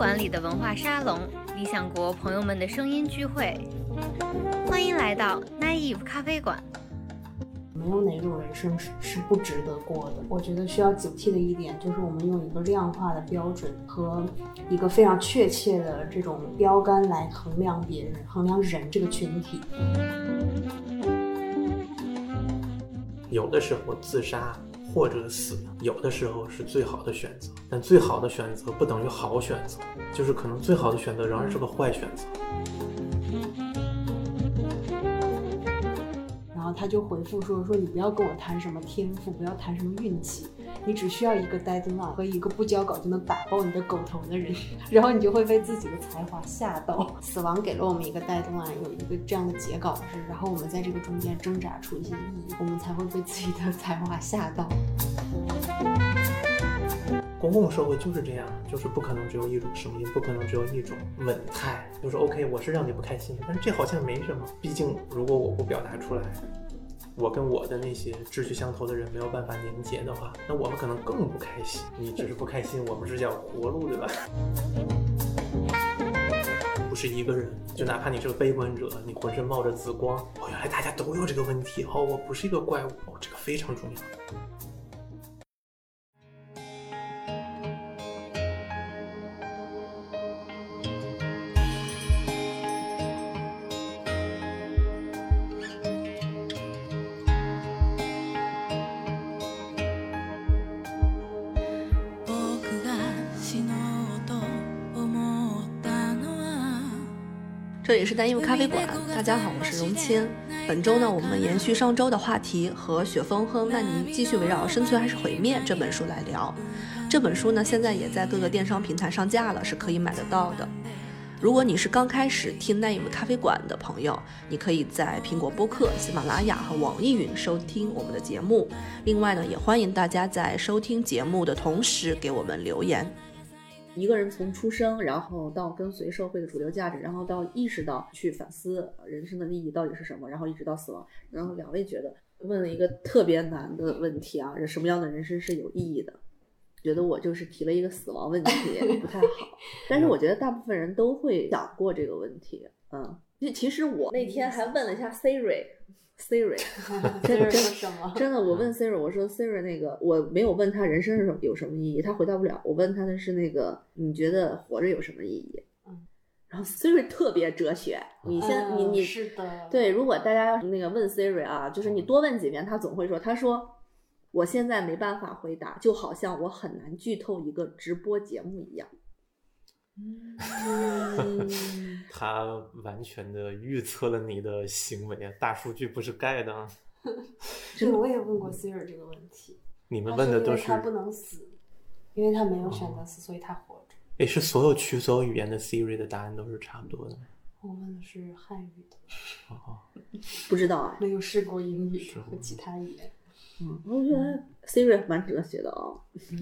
馆里的文化沙龙，理想国朋友们的声音聚会。欢迎来到 Naive 咖啡馆。没有哪种人生是是不值得过的。我觉得需要警惕的一点就是，我们用一个量化的标准和一个非常确切的这种标杆来衡量别人、衡量人这个群体。有的时候自杀或者死，有的时候是最好的选择，但最好的选择不等于好选择，就是可能最好的选择仍然是个坏选择。然后他就回复说：“说你不要跟我谈什么天赋，不要谈什么运气，你只需要一个 deadline 和一个不交稿就能打爆你的狗头的人，然后你就会被自己的才华吓到。死亡给了我们一个 deadline，有一个这样的截稿日，然后我们在这个中间挣扎出一些意义，我们才会被自己的才华吓到。公共社会就是这样，就是不可能只有一种声音，不可能只有一种稳态。就是 OK，我是让你不开心，但是这好像没什么。毕竟，如果我不表达出来，我跟我的那些志趣相投的人没有办法凝结的话，那我们可能更不开心。你只是不开心，我们是叫活路，对吧？不是一个人，就哪怕你是个悲观者，你浑身冒着紫光，哦，原来大家都有这个问题，哦，我不是一个怪物，哦，这个非常重要。这里是单音咖啡馆，大家好，我是荣谦。本周呢，我们延续上周的话题，和雪峰和曼妮继续围绕《生存还是毁灭》这本书来聊。这本书呢，现在也在各个电商平台上架了，是可以买得到的。如果你是刚开始听 Naive 咖啡馆的朋友，你可以在苹果播客、喜马拉雅和网易云收听我们的节目。另外呢，也欢迎大家在收听节目的同时给我们留言。一个人从出生，然后到跟随社会的主流价值，然后到意识到去反思人生的意义到底是什么，然后一直到死亡。然后两位觉得问了一个特别难的问题啊，什么样的人生是有意义的？觉得我就是提了一个死亡问题，不太好。但是我觉得大部分人都会想过这个问题。嗯，其实我那天还问了一下 Siri。Siri，真的什么？真的，我问 Siri，我说 Siri 那个，我没有问他人生是什么有什么意义，他回答不了。我问他的是那个，你觉得活着有什么意义？嗯，然后 Siri 特别哲学，你先，你你是的，对，如果大家要是那个问 Siri 啊，就是你多问几遍，他总会说，他说我现在没办法回答，就好像我很难剧透一个直播节目一样。嗯，他完全的预测了你的行为啊！大数据不是盖的。这个我也问过 Siri 这个问题。你们问的都是他不能死，因为他没有选择死，所以他活着。哎，是所有区所有语言的 Siri 的答案都是差不多的。我问的是汉语的。哦，不知道啊，没有试过英语和其他语言。嗯，我觉得 Siri 蛮哲学的啊。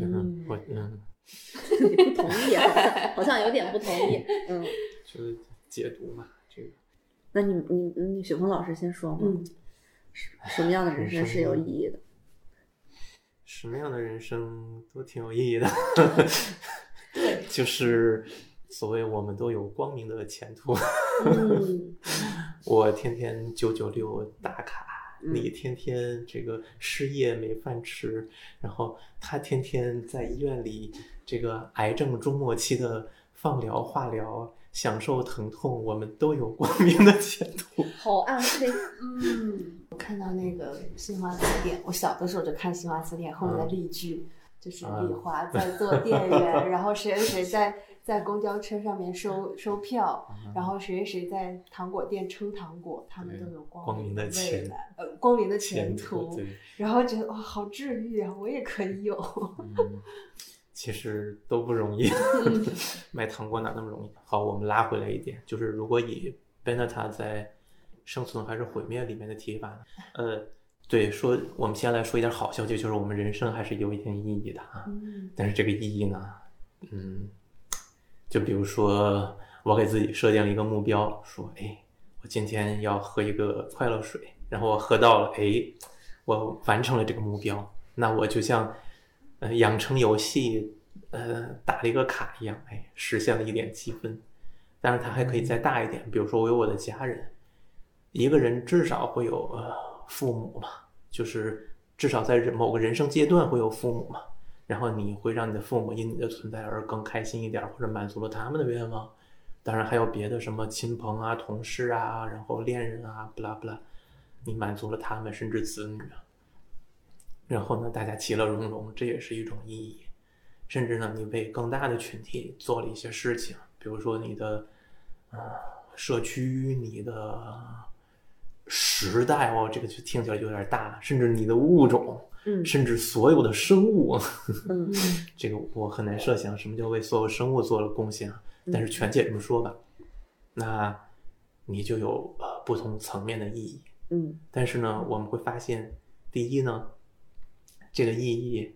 嗯，我嗯。你不同意，好像好像有点不同意。嗯，就是解读嘛，这个。那你你你雪峰老师先说嘛。嗯。什么样的人生是有意义的？什么样的人生都挺有意义的。对。就是所谓我们都有光明的前途。嗯。我天天九九六打卡。你天天这个失业没饭吃，然后他天天在医院里这个癌症中末期的放疗化疗，享受疼痛，我们都有光明的前途。好暗黑。嗯，我看到那个新华词典，我小的时候就看新华词典后面的例句，就是李华在 做店员，然后谁谁谁在。在公交车上面收收票，然后谁谁在糖果店称糖果，他们都有光明的未来，呃，光明的前途。然后觉得哇，好治愈啊，我也可以有。其实都不容易，卖糖果哪那么容易？好，我们拉回来一点，就是如果以 Benetta 在生存还是毁灭里面的提法，呃，对，说我们先来说一点好消息，就是我们人生还是有一点意义的啊。但是这个意义呢，嗯。就比如说，我给自己设定了一个目标，说，哎，我今天要喝一个快乐水，然后我喝到了，哎，我完成了这个目标，那我就像，呃，养成游戏呃打了一个卡一样，哎，实现了一点积分。但是它还可以再大一点，比如说我有我的家人，一个人至少会有呃父母嘛，就是至少在某个人生阶段会有父母嘛。然后你会让你的父母因你的存在而更开心一点，或者满足了他们的愿望。当然还有别的什么亲朋啊、同事啊，然后恋人啊，不啦不啦，你满足了他们，甚至子女。然后呢，大家其乐融融，这也是一种意义。甚至呢，你为更大的群体做了一些事情，比如说你的啊社区、你的时代哦，这个就听起来就有点大，甚至你的物种。嗯甚至所有的生物，嗯这个我很难设想什么叫为所有生物做了贡献啊。但是全且这么说吧，那你就有呃不同层面的意义。嗯但是呢，我们会发现，第一呢，这个意义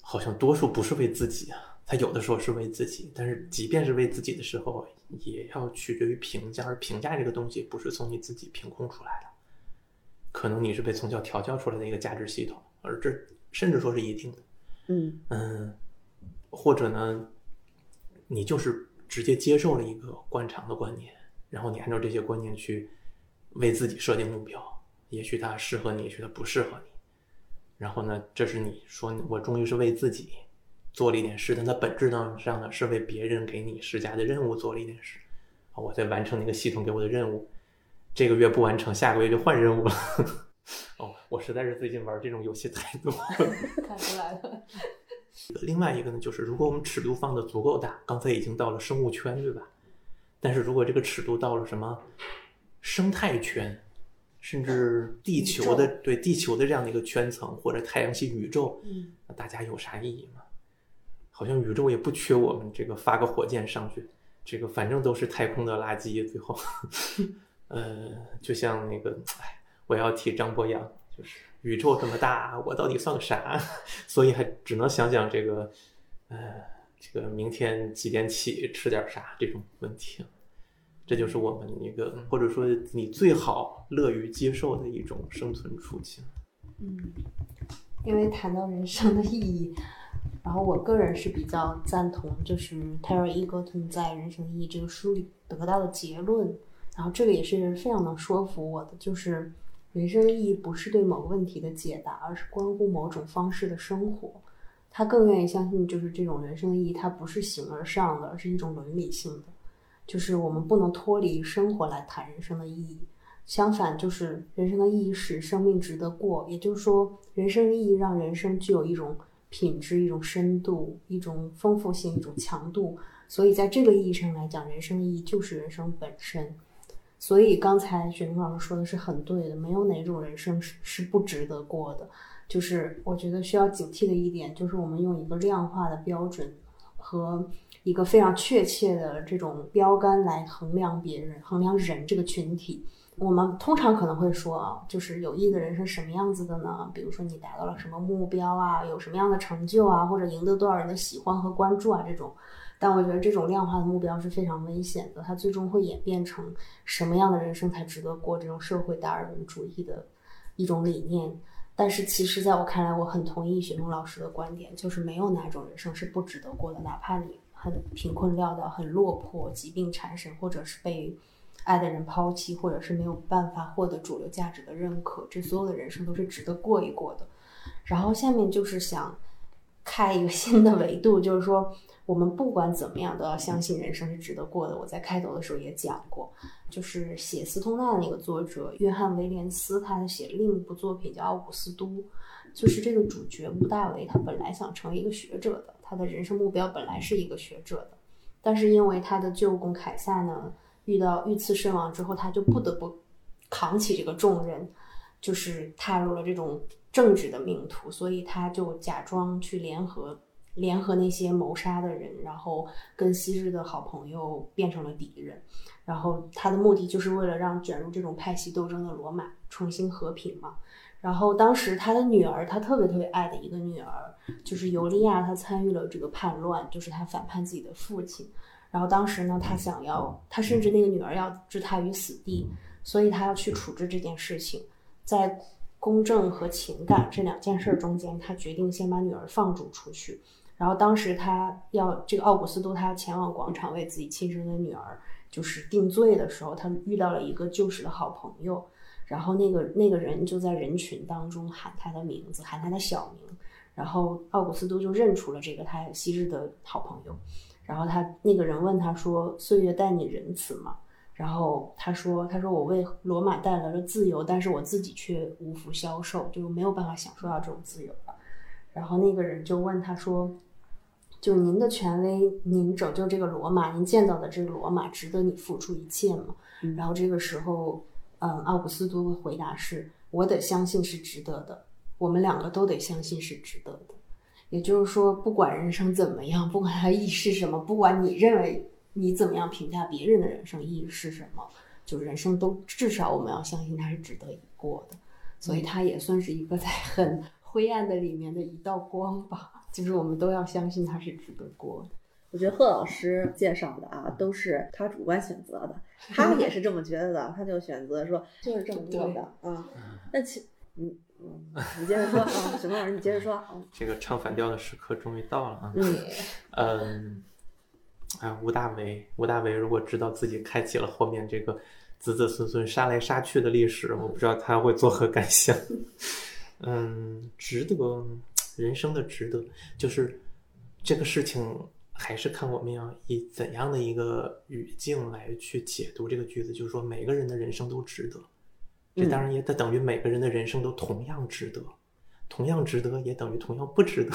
好像多数不是为自己啊，它有的时候是为自己，但是即便是为自己的时候，也要取决于评价，而评价这个东西不是从你自己凭空出来的。可能你是被从小调教出来的一个价值系统，而这甚至说是一定的，嗯嗯，或者呢，你就是直接接受了一个惯常的观念，然后你按照这些观念去为自己设定目标，也许它适合你，也许它不适合你，然后呢，这是你说我终于是为自己做了一点事，但它本质呢上呢是为别人给你施加的任务做了一点事，啊，我在完成那个系统给我的任务。这个月不完成，下个月就换任务了。哦，我实在是最近玩这种游戏太多了。看出来了。另外一个呢，就是如果我们尺度放的足够大，刚才已经到了生物圈，对吧？但是如果这个尺度到了什么生态圈，甚至地球的对地球的这样的一个圈层，或者太阳系宇宙，嗯，那大家有啥意义吗？好像宇宙也不缺我们这个发个火箭上去，这个反正都是太空的垃圾，最后。呃，就像那个，哎，我要提张博洋，就是宇宙这么大，我到底算个啥？所以还只能想想这个，呃，这个明天几点起，吃点啥这种问题。这就是我们一个，或者说你最好乐于接受的一种生存处境。嗯，因为谈到人生的意义，然后我个人是比较赞同，就是 Terry Eagleton 在《人生意义》这个书里得到的结论。然后这个也是非常能说服我的，就是人生意义不是对某个问题的解答，而是关乎某种方式的生活。他更愿意相信，就是这种人生的意义，它不是形而上的，而是一种伦理性的。就是我们不能脱离生活来谈人生的意义，相反，就是人生的意义使生命值得过。也就是说，人生意义让人生具有一种品质、一种深度、一种丰富性、一种强度。所以，在这个意义上来讲，人生意义就是人生本身。所以刚才雪玲老师说的是很对的，没有哪种人生是是不值得过的。就是我觉得需要警惕的一点，就是我们用一个量化的标准和一个非常确切的这种标杆来衡量别人、衡量人这个群体。我们通常可能会说啊，就是有意的人生什么样子的呢？比如说你达到了什么目标啊，有什么样的成就啊，或者赢得多少人的喜欢和关注啊这种。但我觉得这种量化的目标是非常危险的，它最终会演变成什么样的人生才值得过这种社会达尔文主义的一种理念。但是其实，在我看来，我很同意雪峰老师的观点，就是没有哪种人生是不值得过的，哪怕你很贫困潦倒、很落魄、疾病缠身，或者是被爱的人抛弃，或者是没有办法获得主流价值的认可，这所有的人生都是值得过一过的。然后下面就是想开一个新的维度，就是说。我们不管怎么样都要相信人生是值得过的。我在开头的时候也讲过，就是写《斯通纳》的那个作者约翰·威廉斯，他写另一部作品叫《奥古斯都》，就是这个主角屋大维，他本来想成为一个学者的，他的人生目标本来是一个学者的，但是因为他的舅公凯撒呢遇到遇刺身亡之后，他就不得不扛起这个重任，就是踏入了这种政治的命途，所以他就假装去联合。联合那些谋杀的人，然后跟昔日的好朋友变成了敌人，然后他的目的就是为了让卷入这种派系斗争的罗马重新和平嘛。然后当时他的女儿，他特别特别爱的一个女儿，就是尤利亚，她参与了这个叛乱，就是他反叛自己的父亲。然后当时呢，他想要，他甚至那个女儿要置他于死地，所以他要去处置这件事情，在公正和情感这两件事中间，他决定先把女儿放逐出去。然后当时他要这个奥古斯都他前往广场为自己亲生的女儿就是定罪的时候，他遇到了一个旧时的好朋友，然后那个那个人就在人群当中喊他的名字，喊他的小名，然后奥古斯都就认出了这个他昔日的好朋友，然后他那个人问他说：“岁月待你仁慈吗？”然后他说：“他说我为罗马带来了自由，但是我自己却无福消受，就没有办法享受到这种自由了。”然后那个人就问他说：“就您的权威，您拯救这个罗马，您建造的这个罗马，值得你付出一切吗？”嗯然后这个时候，嗯，奥古斯都的回答是：“我得相信是值得的，我们两个都得相信是值得的。”也就是说，不管人生怎么样，不管他意义是什么，不管你认为你怎么样评价别人的人生意义是什么，就人生都至少我们要相信它是值得一过的。所以它也算是一个在很灰暗的里面的一道光吧，就是我们都要相信它是值得过的。我觉得贺老师介绍的啊，都是他主观选择的，他也是这么觉得的，他就选择说 就是这么做的啊。那其嗯嗯，你接着说啊，沈梦老师，你接着说。嗯这个唱反调的时刻终于到了啊！嗯嗯，哎，吴大维，吴大维如果知道自己开启了后面这个子子孙孙杀来杀去的历史，我不知道他会作何感想。嗯，值得，人生的值得，就是这个事情，还是看我们要以怎样的一个语境来去解读这个句子，就是说每个人的人生都值得。这当然也得等于每个人的人生都同样值得，同样值得也等于同样不值得。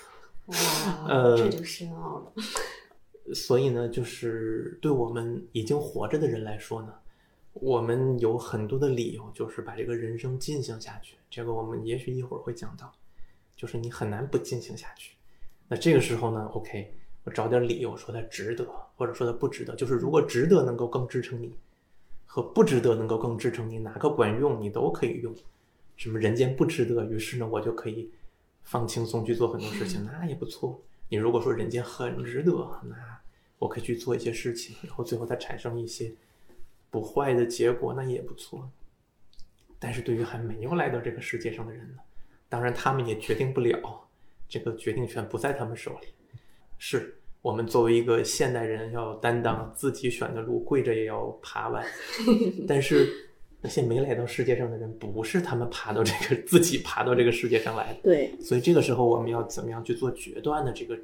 哇，呃这就深奥了。所以呢，就是对我们已经活着的人来说呢，我们有很多的理由，就是把这个人生进行下去。这个我们也许一会儿会讲到，就是你很难不进行下去。那这个时候呢，OK，我找点理由说它值得，或者说它不值得。就是如果值得能够更支撑你，和不值得能够更支撑你，哪个管用你都可以用。什么人间不值得，于是呢，我就可以放轻松去做很多事情，那也不错。你如果说人间很值得，那我可以去做一些事情，然后最后它产生一些不坏的结果，那也不错。但是对于还没有来到这个世界上的人呢，当然他们也决定不了，这个决定权不在他们手里。是我们作为一个现代人，要担当自己选的路，跪着也要爬完。但是那些没来到世界上的人，不是他们爬到这个 自己爬到这个世界上来的。对，所以这个时候我们要怎么样去做决断的？这个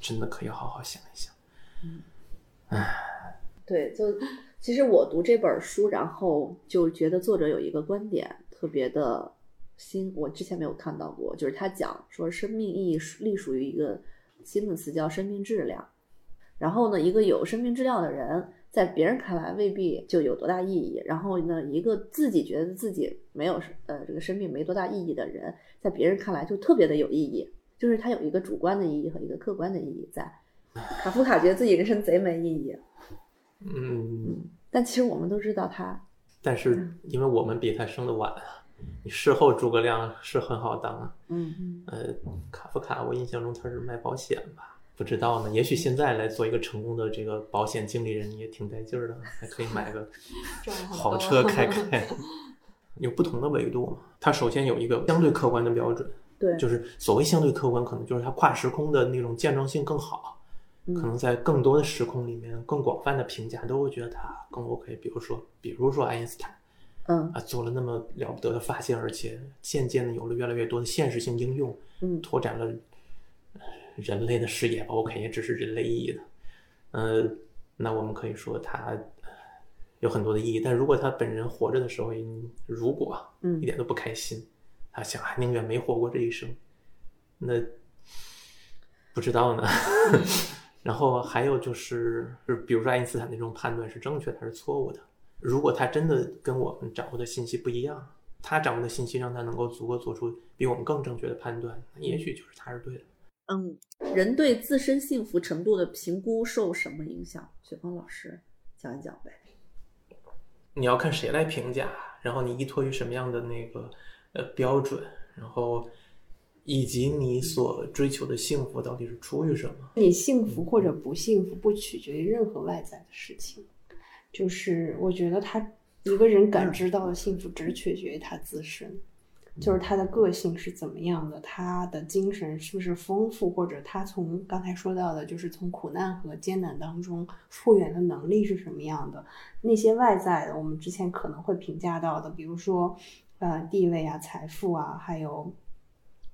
真的可以好好想一想。对，就其实我读这本书，然后就觉得作者有一个观点特别的新，我之前没有看到过，就是他讲说生命意义属隶属于一个新的词叫生命质量。然后呢，一个有生命质量的人，在别人看来未必就有多大意义。然后呢，一个自己觉得自己没有呃这个生命没多大意义的人，在别人看来就特别的有意义，就是他有一个主观的意义和一个客观的意义在。卡夫卡觉得自己人生贼没意义，嗯，但其实我们都知道他，但是因为我们比他生的晚啊，你事后诸葛亮是很好当啊。嗯，呃，卡夫卡，我印象中他是卖保险吧？不知道呢，也许现在来做一个成功的这个保险经理人也挺带劲儿的，还可以买个好车开开。有不同的维度嘛，它首先有一个相对客观的标准，对，就是所谓相对客观，可能就是它跨时空的那种见证性更好，嗯可能在更多的时空里面，更广泛的评价都会觉得它更 OK。比如说，比如说爱因斯坦嗯啊，做了那么了不得的发现，而且渐渐的有了越来越多的现实性应用，嗯拓展了呃人类的视野吧。OK，也只是人类意义的，呃，那我们可以说它呃有很多的意义。但如果他本人活着的时候，如果嗯一点都不开心，他想还宁愿没活过这一生，那不知道呢。然后还有就是，就比如说爱因斯坦那种判断是正确的还是错误的？如果他真的跟我们掌握的信息不一样，他掌握的信息让他能够足够做出比我们更正确的判断，那也许就是他是对的。嗯，人对自身幸福程度的评估受什么影响？雪峰老师讲一讲呗。你要看谁来评价，然后你依托于什么样的那个呃标准，然后以及你所追求的幸福到底是出于什么？你幸福或者不幸福，不取决于任何外在的事情。就是我觉得他一个人感知到的幸福，只取决于他自身。就是他的个性是怎么样的，他的精神是不是丰富，或者他从刚才说到的，就是从苦难和艰难当中复原的能力是什么样的。那些外在的，我们之前可能会评价到的，比如说呃地位啊、财富啊，还有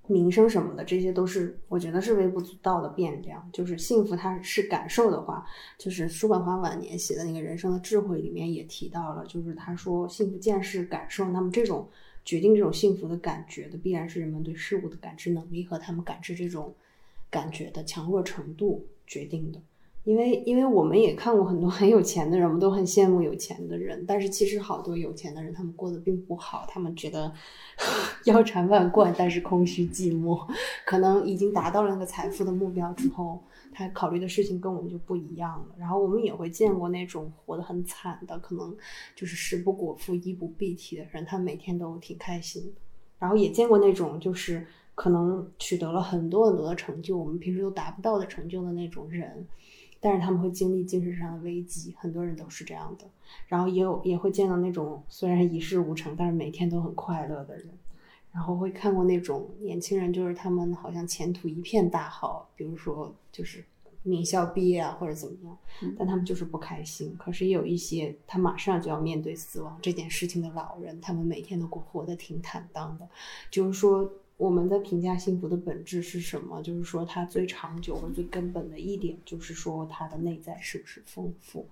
名声什么的，这些都是我觉得是微不足道的变量。就是幸福，它是感受的话，就是叔本华晚年写的那个人生的智慧里面也提到了，就是他说幸福见是感受，那么这种。决定这种幸福的感觉的，必然是人们对事物的感知能力和他们感知这种感觉的强弱程度决定的。因为，因为我们也看过很多很有钱的人，我们都很羡慕有钱的人。但是，其实好多有钱的人，他们过得并不好。他们觉得 腰缠万贯，但是空虚寂寞。可能已经达到了那个财富的目标之后。他考虑的事情跟我们就不一样了，然后我们也会见过那种活得很惨的，可能就是食不果腹、衣不蔽体的人，他每天都挺开心。然后也见过那种就是可能取得了很多很多的成就，我们平时都达不到的成就的那种人，但是他们会经历精神上的危机，很多人都是这样的。然后也有也会见到那种虽然一事无成，但是每天都很快乐的人。然后会看过那种年轻人，就是他们好像前途一片大好，比如说就是名校毕业啊，或者怎么样，但他们就是不开心。可是也有一些他马上就要面对死亡这件事情的老人，他们每天都过活得挺坦荡的。就是说，我们在评价幸福的本质是什么？就是说，它最长久和最根本的一点，就是说它的内在是不是丰富？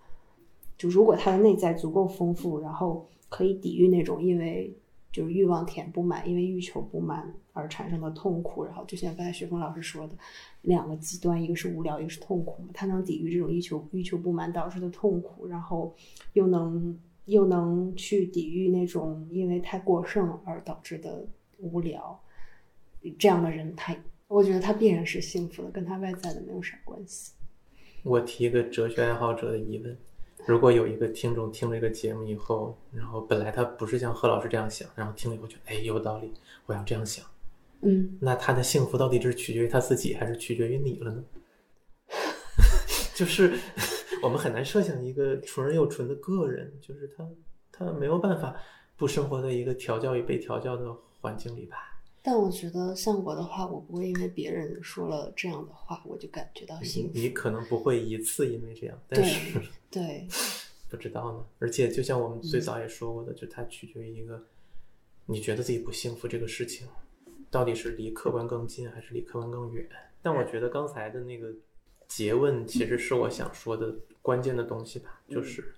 就如果他的内在足够丰富，然后可以抵御那种因为。就是欲望填不满，因为欲求不满而产生的痛苦。然后就像刚才雪峰老师说的，两个极端，一个是无聊，一个是痛苦。他能抵御这种欲求欲求不满导致的痛苦，然后又能又能去抵御那种因为太过剩而导致的无聊。这样的人，他我觉得他必然是幸福的，跟他外在的没有啥关系。我提一个哲学爱好者的疑问。如果有一个听众听了这个节目以后，然后本来他不是像贺老师这样想，然后听了以后觉得哎有道理，我要这样想，嗯，那他的幸福到底是取决于他自己，还是取决于你了呢？就是我们很难设想一个纯而又纯的个人，就是他他没有办法不生活在一个调教与被调教的环境里吧。但我觉得像我的话，我不会因为别人说了这样的话，我就感觉到幸福。你可能不会一次因为这样，但是对，不知道呢。而且就像我们最早也说过的，就它取决于一个你觉得自己不幸福这个事情，到底是离客观更近还是离客观更远。但我觉得刚才的那个诘问其实是我想说的关键的东西吧，就是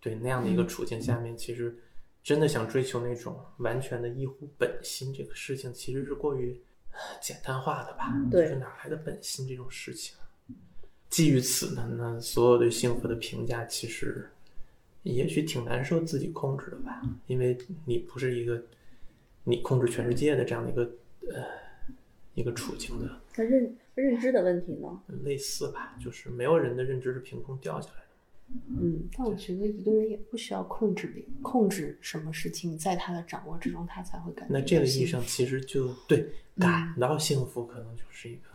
对那样的一个处境下面，其实。真的想追求那种完全的依乎本心，这个事情其实是过于简单化的吧？就是哪来的本心这种事情？基于此呢，那所有对幸福的评价，其实也许挺难受自己控制的吧？因为你不是一个你控制全世界的这样的一个呃一个处境的。那认认知的问题呢？类似吧，就是没有人的认知是凭空掉下来的。嗯，但我觉得一个人也不需要控制别控制什么事情，在他的掌握之中，他才会感觉。那这个意义上，其实就对感到幸福，可能就是一个。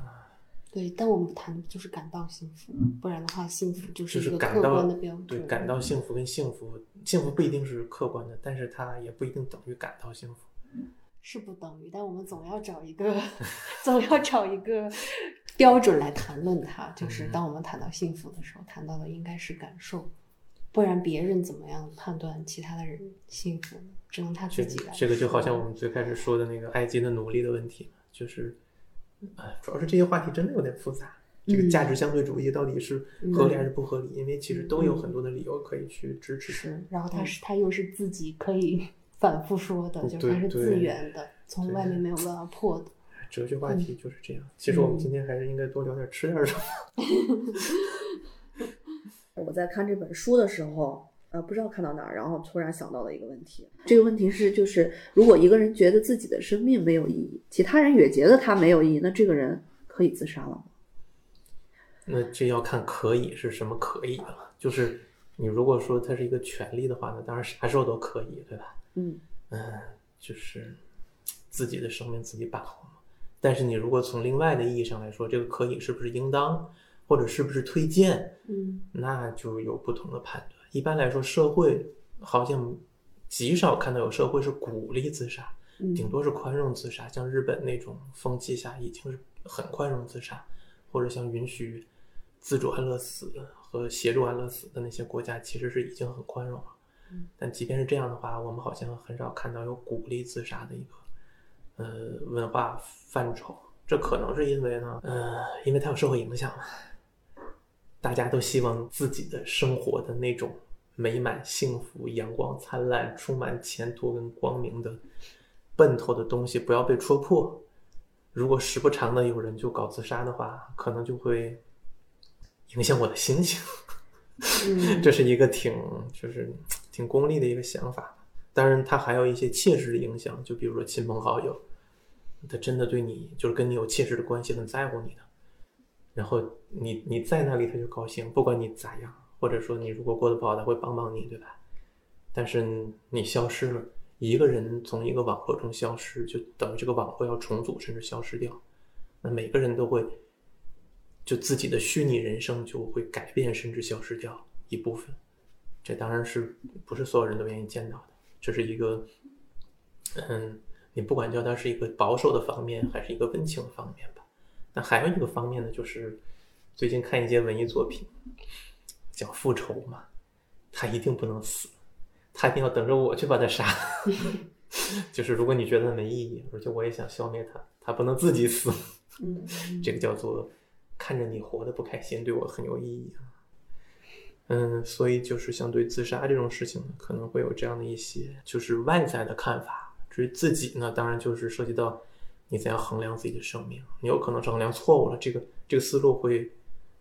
对，但我们谈的就是感到幸福，不然的话，幸福就是一个客观的标准。对，感到幸福跟幸福，幸福不一定是客观的，但是它也不一定等于感到幸福。是不等于，但我们总要找一个，总要找一个。标准来谈论它，就是当我们谈到幸福的时候，谈到的应该是感受，不然别人怎么样判断其他的人幸福，只能他自己来。这个就好像我们最开始说的那个埃及的奴隶的问题就是，啊，主要是这些话题真的有点复杂。这个价值相对主义到底是合理还是不合理？因为其实都有很多的理由可以去支持。是，然后他是他又是自己可以反复说的，就是它是自圆的，从外面没有办法破的。哲学话题就是这样。其实我们今天还是应该多聊点吃点什么。我在看这本书的时候，呃，不知道看到哪儿，然后突然想到了一个问题。这个问题是，就是如果一个人觉得自己的生命没有意义，其他人也觉得他没有意义，那这个人可以自杀了吗？那这要看可以是什么可以了。就是你如果说他是一个权利的话，那当然啥时候都可以，对吧？嗯嗯，就是自己的生命自己把握。但是你如果从另外的意义上来说，这个可以是不是应当，或者是不是推荐，嗯，那就有不同的判断。一般来说，社会好像极少看到有社会是鼓励自杀，嗯顶多是宽容自杀。像日本那种风气下，已经是很宽容自杀，或者像允许自主安乐死和协助安乐死的那些国家，其实是已经很宽容了。但即便是这样的话，我们好像很少看到有鼓励自杀的一个呃文化范畴。这可能是因为呢，呃，因为它有社会影响嘛，大家都希望自己的生活的那种美满、幸福、阳光灿烂、充满前途跟光明的奔头的东西不要被戳破。如果时不常的有人就搞自杀的话，可能就会影响我的心情。嗯 这是一个挺就是挺功利的一个想法。当然，它还有一些切实的影响，就比如说亲朋好友，他真的对你就是跟你有切实的关系，很在乎你的，然后你你在那里他就高兴，不管你咋样，或者说你如果过得不好，他会帮帮你，对吧？但是你消失了，一个人从一个网络中消失，就等于这个网络要重组，甚至消失掉。那每个人都会，就自己的虚拟人生就会改变，甚至消失掉一部分。这当然是不是所有人都愿意见到的，这是一个，嗯，你不管叫它是一个保守的方面，还是一个温情的方面吧。那还有一个方面呢，就是最近看一些文艺作品，讲复仇嘛，他一定不能死，他一定要等着我去把他杀。就是如果你觉得没意义，而且我也想消灭他，他不能自己死。嗯 这个叫做看着你活得不开心，对我很有意义啊。嗯，所以就是相对自杀这种事情呢，可能会有这样的一些就是外在的看法。至于自己呢，当然就是涉及到你怎样衡量自己的生命，你有可能是衡量错误了。这个这个思路会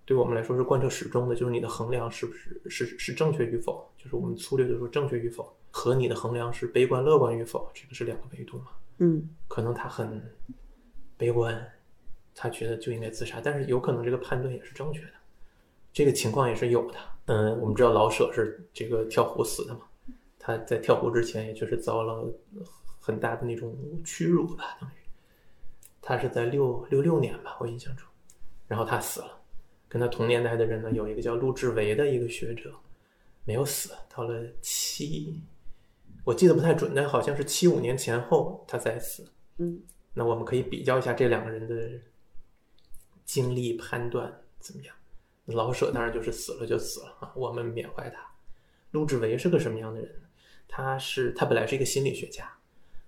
对我们来说是贯彻始终的，就是你的衡量是不是是是正确与否，就是我们粗略的说正确与否，和你的衡量是悲观乐观与否，这个是两个维度嘛。嗯可能他很悲观，他觉得就应该自杀，但是有可能这个判断也是正确的，这个情况也是有的。嗯，我们知道老舍是这个跳湖死的嘛，他在跳湖之前也就是遭了很大的那种屈辱吧，等于他是在六六六年吧，我印象中，然后他死了。跟他同年代的人呢，有一个叫陆志维的一个学者，没有死，到了七，我记得不太准，但好像是七五年前后他才死。嗯那我们可以比较一下这两个人的经历判断怎么样？老舍当然就是死了就死了啊，我们缅怀他。陆志维是个什么样的人呢？他是他本来是一个心理学家，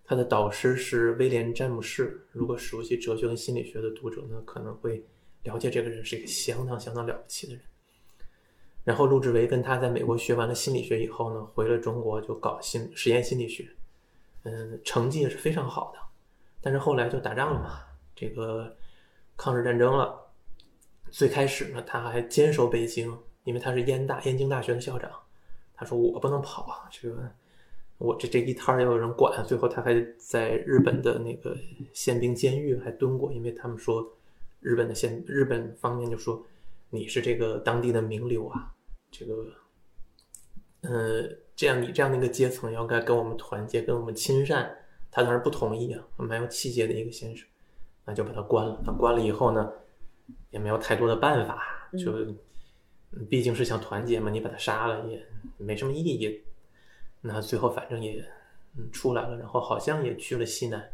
他的导师是威廉詹姆士。如果熟悉哲学跟心理学的读者呢，可能会了解这个人是一个相当相当了不起的人。然后陆志维跟他在美国学完了心理学以后呢，回了中国就搞心实验心理学，嗯，成绩也是非常好的。但是后来就打仗了嘛，这个抗日战争了。最开始呢，他还坚守北京，因为他是燕大燕京大学的校长。他说我不能跑啊，这个我这这一摊要有人管。最后他还在日本的那个宪兵监狱还蹲过，因为他们说日本的宪日本方面就说你是这个当地的名流啊，这个呃这样你这样的一个阶层要该跟我们团结，跟我们亲善。他当然不同意啊，蛮有气节的一个先生，那就把他关了。他关了以后呢，也没有太多的办法，就嗯毕竟是想团结嘛，你把他杀了也没什么意义。那最后反正也嗯出来了，然后好像也去了西南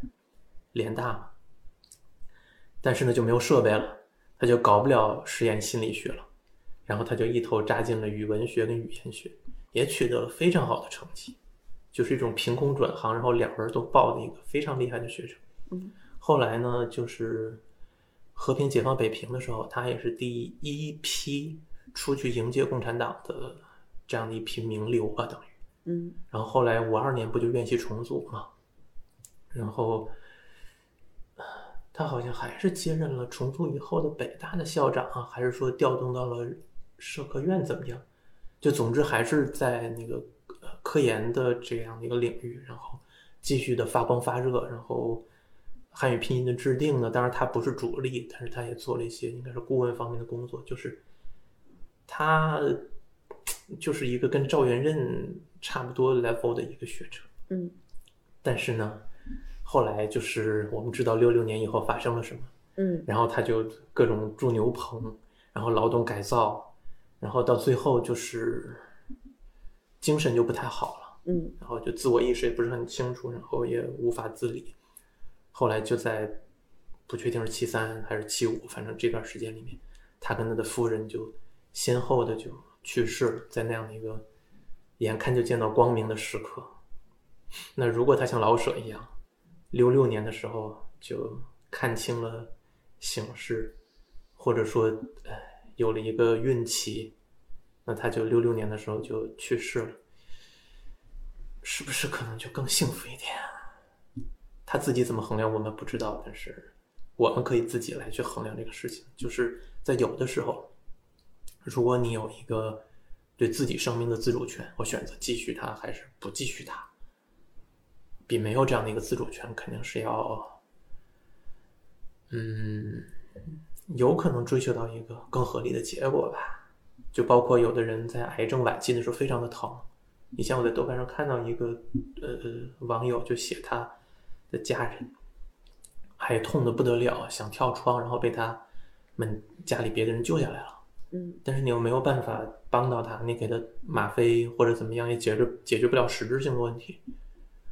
联大嘛，但是呢就没有设备了，他就搞不了实验心理学了，然后他就一头扎进了语文学跟语言学，也取得了非常好的成绩。就是一种凭空转行，然后两门都报的一个非常厉害的学生。嗯，后来呢，就是和平解放北平的时候，他也是第一批出去迎接共产党的这样的一批名流吧，等于。嗯然后后来五二年不就院系重组嘛，然后呃他好像还是接任了重组以后的北大的校长啊，还是说调动到了社科院怎么样？就总之还是在那个呃科研的这样的一个领域，然后继续的发光发热，然后汉语拼音的制定呢，当然他不是主力，但是他也做了一些应该是顾问方面的工作，就是他就是一个跟赵元任差不多 level 的一个学者，嗯但是呢，后来就是我们知道六六年以后发生了什么，嗯然后他就各种住牛棚，然后劳动改造，然后到最后就是精神就不太好了，嗯然后就自我意识也不是很清楚，然后也无法自理。后来就在不确定是七三还是七五，反正这段时间里面，他跟他的夫人就先后的就去世了，在那样的一个眼看就见到光明的时刻。那如果他像老舍一样，六六年的时候就看清了形势，或者说呃有了一个运气，那他就六六年的时候就去世了。是不是可能就更幸福一点啊？他自己怎么衡量我们不知道，但是我们可以自己来去衡量这个事情。就是在有的时候，如果你有一个对自己生命的自主权，我选择继续它还是不继续它，比没有这样的一个自主权肯定是要，嗯，有可能追求到一个更合理的结果吧。就包括有的人在癌症晚期的时候非常的疼，以前我在豆瓣上看到一个呃网友就写他的家人还痛得不得了，想跳窗，然后被他们家里别的人救下来了。嗯但是你又没有办法帮到他，你给他吗啡或者怎么样也解决解决不了实质性的问题。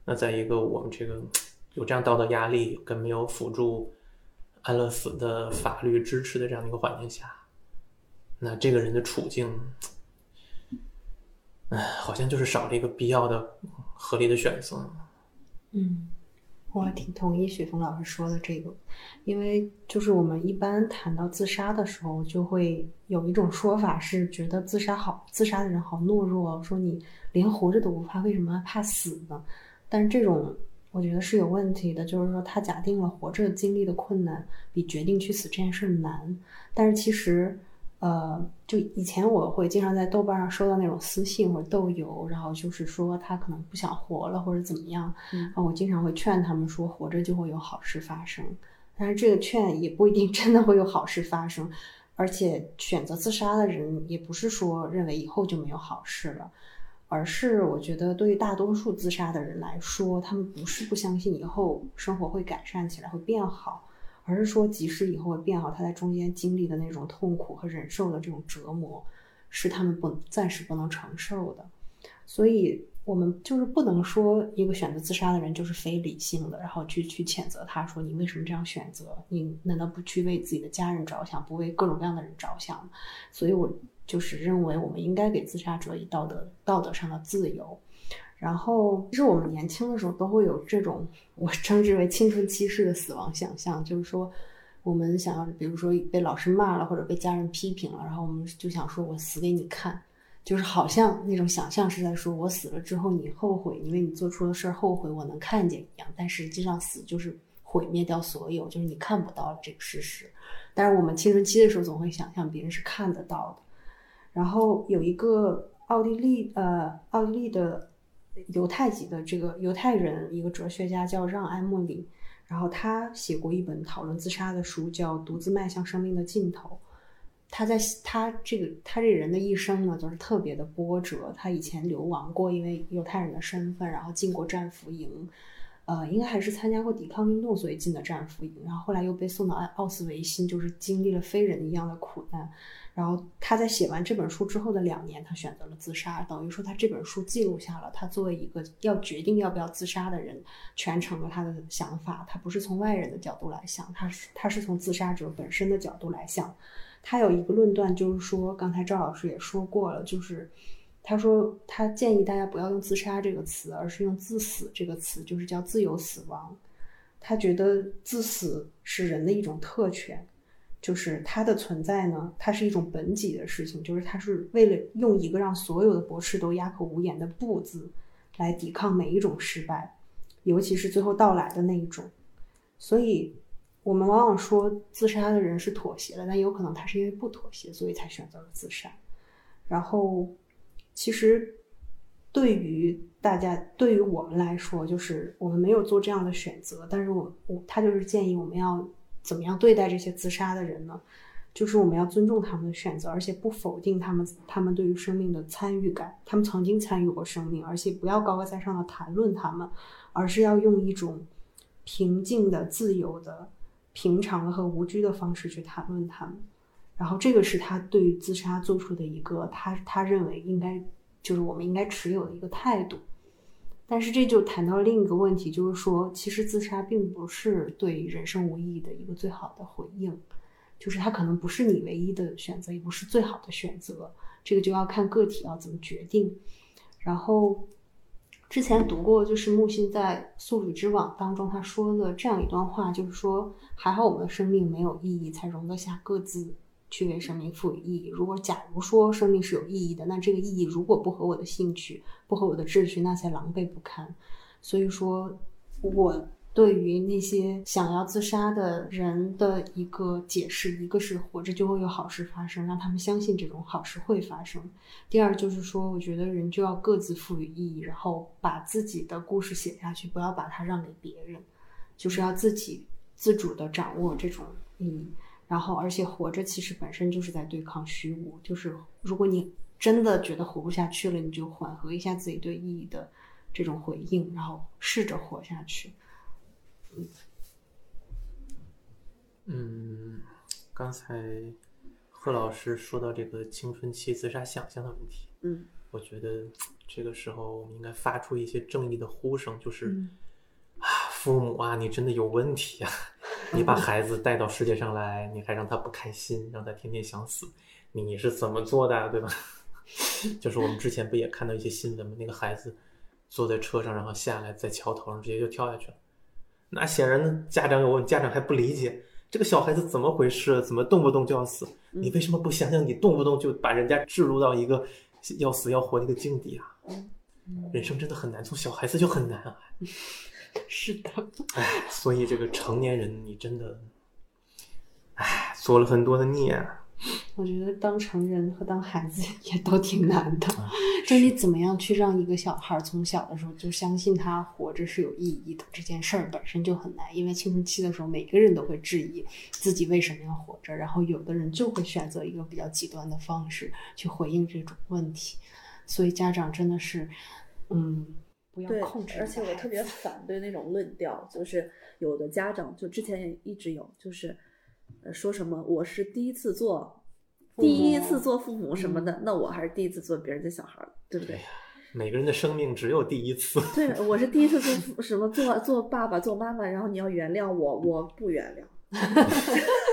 那在一个我们这个有这样道德压力跟没有辅助安乐死的法律支持的这样的一个环境下，那这个人的处境，唉，好像就是少了一个必要的合理的选择。嗯，我挺同意雪峰老师说的这个，因为就是我们一般谈到自杀的时候，就会有一种说法是觉得自杀好，自杀的人好懦弱，说你连活着都不怕，为什么怕死呢？但是这种我觉得是有问题的，就是说他假定了活着经历的困难比决定去死这件事难，但是其实。呃，就以前我会经常在豆瓣上收到那种私信或者豆友，然后就是说他可能不想活了或者怎么样，嗯然后我经常会劝他们说，活着就会有好事发生。但是这个劝也不一定真的会有好事发生，而且选择自杀的人也不是说认为以后就没有好事了，而是我觉得对于大多数自杀的人来说，他们不是不相信以后生活会改善起来会变好，而是说即使以后会变好，他在中间经历的那种痛苦和忍受的这种折磨，是他们不暂时不能承受的。所以，我们就是不能说一个选择自杀的人就是非理性的，然后去去谴责他说你为什么这样选择？你难道不去为自己的家人着想，不为各种各样的人着想？所以我就是认为我们应该给自杀者以道德道德上的自由。然后，其实我们年轻的时候都会有这种我称之为青春期式的死亡想象，就是说，我们想要，比如说被老师骂了，或者被家人批评了，然后我们就想说，我死给你看，就是好像那种想象是在说我死了之后你后悔，因为你做出的事儿后悔，我能看见一样。但实际上，死就是毁灭掉所有，就是你看不到这个事实。但是我们青春期的时候总会想象别人是看得到的。然后有一个奥地利呃奥地利的犹太籍的这个犹太人一个哲学家叫让·埃莫里，然后他写过一本讨论自杀的书，叫《独自迈向生命的尽头》。他在他这个他这人的一生呢，就是特别的波折。他以前流亡过，因为犹太人的身份，然后进过战俘营，呃，应该还是参加过抵抗运动，所以进的战俘营。然后后来又被送到奥斯维辛，就是经历了非人一样的苦难。然后他在写完这本书之后的两年，他选择了自杀，等于说他这本书记录下了他作为一个要决定要不要自杀的人全程的他的想法。他不是从外人的角度来想，他是他是从自杀者本身的角度来想。他有一个论断，就是说，刚才赵老师也说过了，就是他说他建议大家不要用自杀这个词，而是用自死这个词，就是叫自由死亡。他觉得自死是人的一种特权。就是它的存在呢，它是一种本己的事情，就是它是为了用一个让所有的博士都哑口无言的“不”字，来抵抗每一种失败，尤其是最后到来的那一种。所以，我们往往说自杀的人是妥协了，但有可能他是因为不妥协，所以才选择了自杀。然后，其实对于大家，对于我们来说，就是我们没有做这样的选择，但是我我他就是建议我们要。怎么样对待这些自杀的人呢？就是我们要尊重他们的选择，而且不否定他们他们对于生命的参与感。他们曾经参与过生命，而且不要高高在上的谈论他们，而是要用一种平静的、自由的、平常的和无拘的方式去谈论他们。然后，这个是他对于自杀做出的一个他他认为应该就是我们应该持有的一个态度。但是这就谈到另一个问题，就是说，其实自杀并不是对人生无意义的一个最好的回应，就是它可能不是你唯一的选择，也不是最好的选择，这个就要看个体要怎么决定。然后之前读过，就是木心在《素履之网》当中他说的这样一段话，就是说，还好我们的生命没有意义，才容得下各自。去为生命赋予意义。如果假如说生命是有意义的，那这个意义如果不合我的兴趣，不合我的秩序，那才狼狈不堪。所以说，我对于那些想要自杀的人的一个解释，一个是活着就会有好事发生，让他们相信这种好事会发生；第二就是说，我觉得人就要各自赋予意义，然后把自己的故事写下去，不要把它让给别人，就是要自己自主的掌握这种意义。然后，而且活着其实本身就是在对抗虚无。就是如果你真的觉得活不下去了，你就缓和一下自己对意义的这种回应，然后试着活下去。嗯，嗯，刚才贺老师说到这个青春期自杀想象的问题，嗯，我觉得这个时候我们应该发出一些正义的呼声，就是啊，父母啊，你真的有问题呀！你把孩子带到世界上来，你还让他不开心，让他天天想死，你是怎么做的，对吧？就是我们之前不也看到一些新闻吗？那个孩子坐在车上，然后下来在桥头上直接就跳下去了。那显然呢，家长有问，家长还不理解这个小孩子怎么回事，怎么动不动就要死？你为什么不想想，你动不动就把人家置入到一个要死要活的一个境地啊？人生真的很难，从小孩子就很难啊。是的，哎，所以这个成年人，你真的，哎，做了很多的孽。我觉得当成人和当孩子也都挺难的。就你怎么样去让一个小孩从小的时候就相信他活着是有意义的，这件事儿本身就很难。因为青春期的时候，每个人都会质疑自己为什么要活着，然后有的人就会选择一个比较极端的方式去回应这种问题。所以家长真的是，嗯。不要控制。而且我特别反对那种论调，就是有的家长就之前也一直有，就是呃说什么我是第一次做，第一次做父母什么的，那我还是第一次做别人的小孩，对不对？每个人的生命只有第一次。对，我是第一次做 什么做做爸爸做妈妈，然后你要原谅我，我不原谅。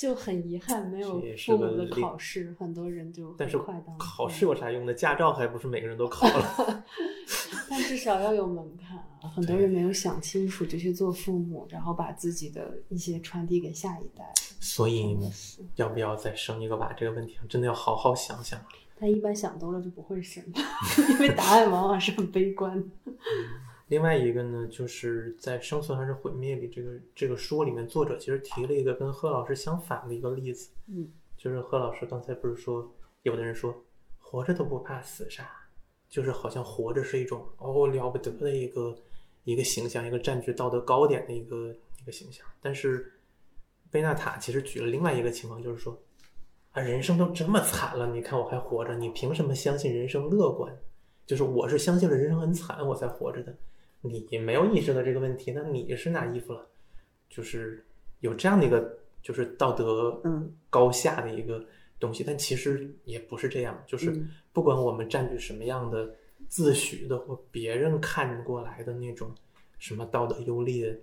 就很遗憾，没有父母的考试，很多人就但是快当考试有啥用呢？驾照还不是每个人都考了。但至少要有门槛啊！很多人没有想清楚就去做父母，然后把自己的一些传递给下一代。所以，要不要再生一个娃？这个问题上真的要好好想想。但一般想多了就不会生，因为答案往往是很悲观。另外一个呢，就是在《生存还是毁灭》里，这个这个书里面，作者其实提了一个跟贺老师相反的一个例子。嗯，就是贺老师刚才不是说，有的人说活着都不怕死啥，就是好像活着是一种哦了不得的一个一个形象，一个占据道德高点的一个一个形象。但是贝纳塔其实举了另外一个情况，就是说啊，人生都这么惨了，你看我还活着，你凭什么相信人生乐观？就是我是相信了人生很惨，我才活着的。你没有意识到这个问题，那你是拿衣服了，就是有这样的一个就是道德嗯高下的一个东西，但其实也不是这样，就是不管我们占据什么样的自诩的或别人看过来的那种什么道德优劣，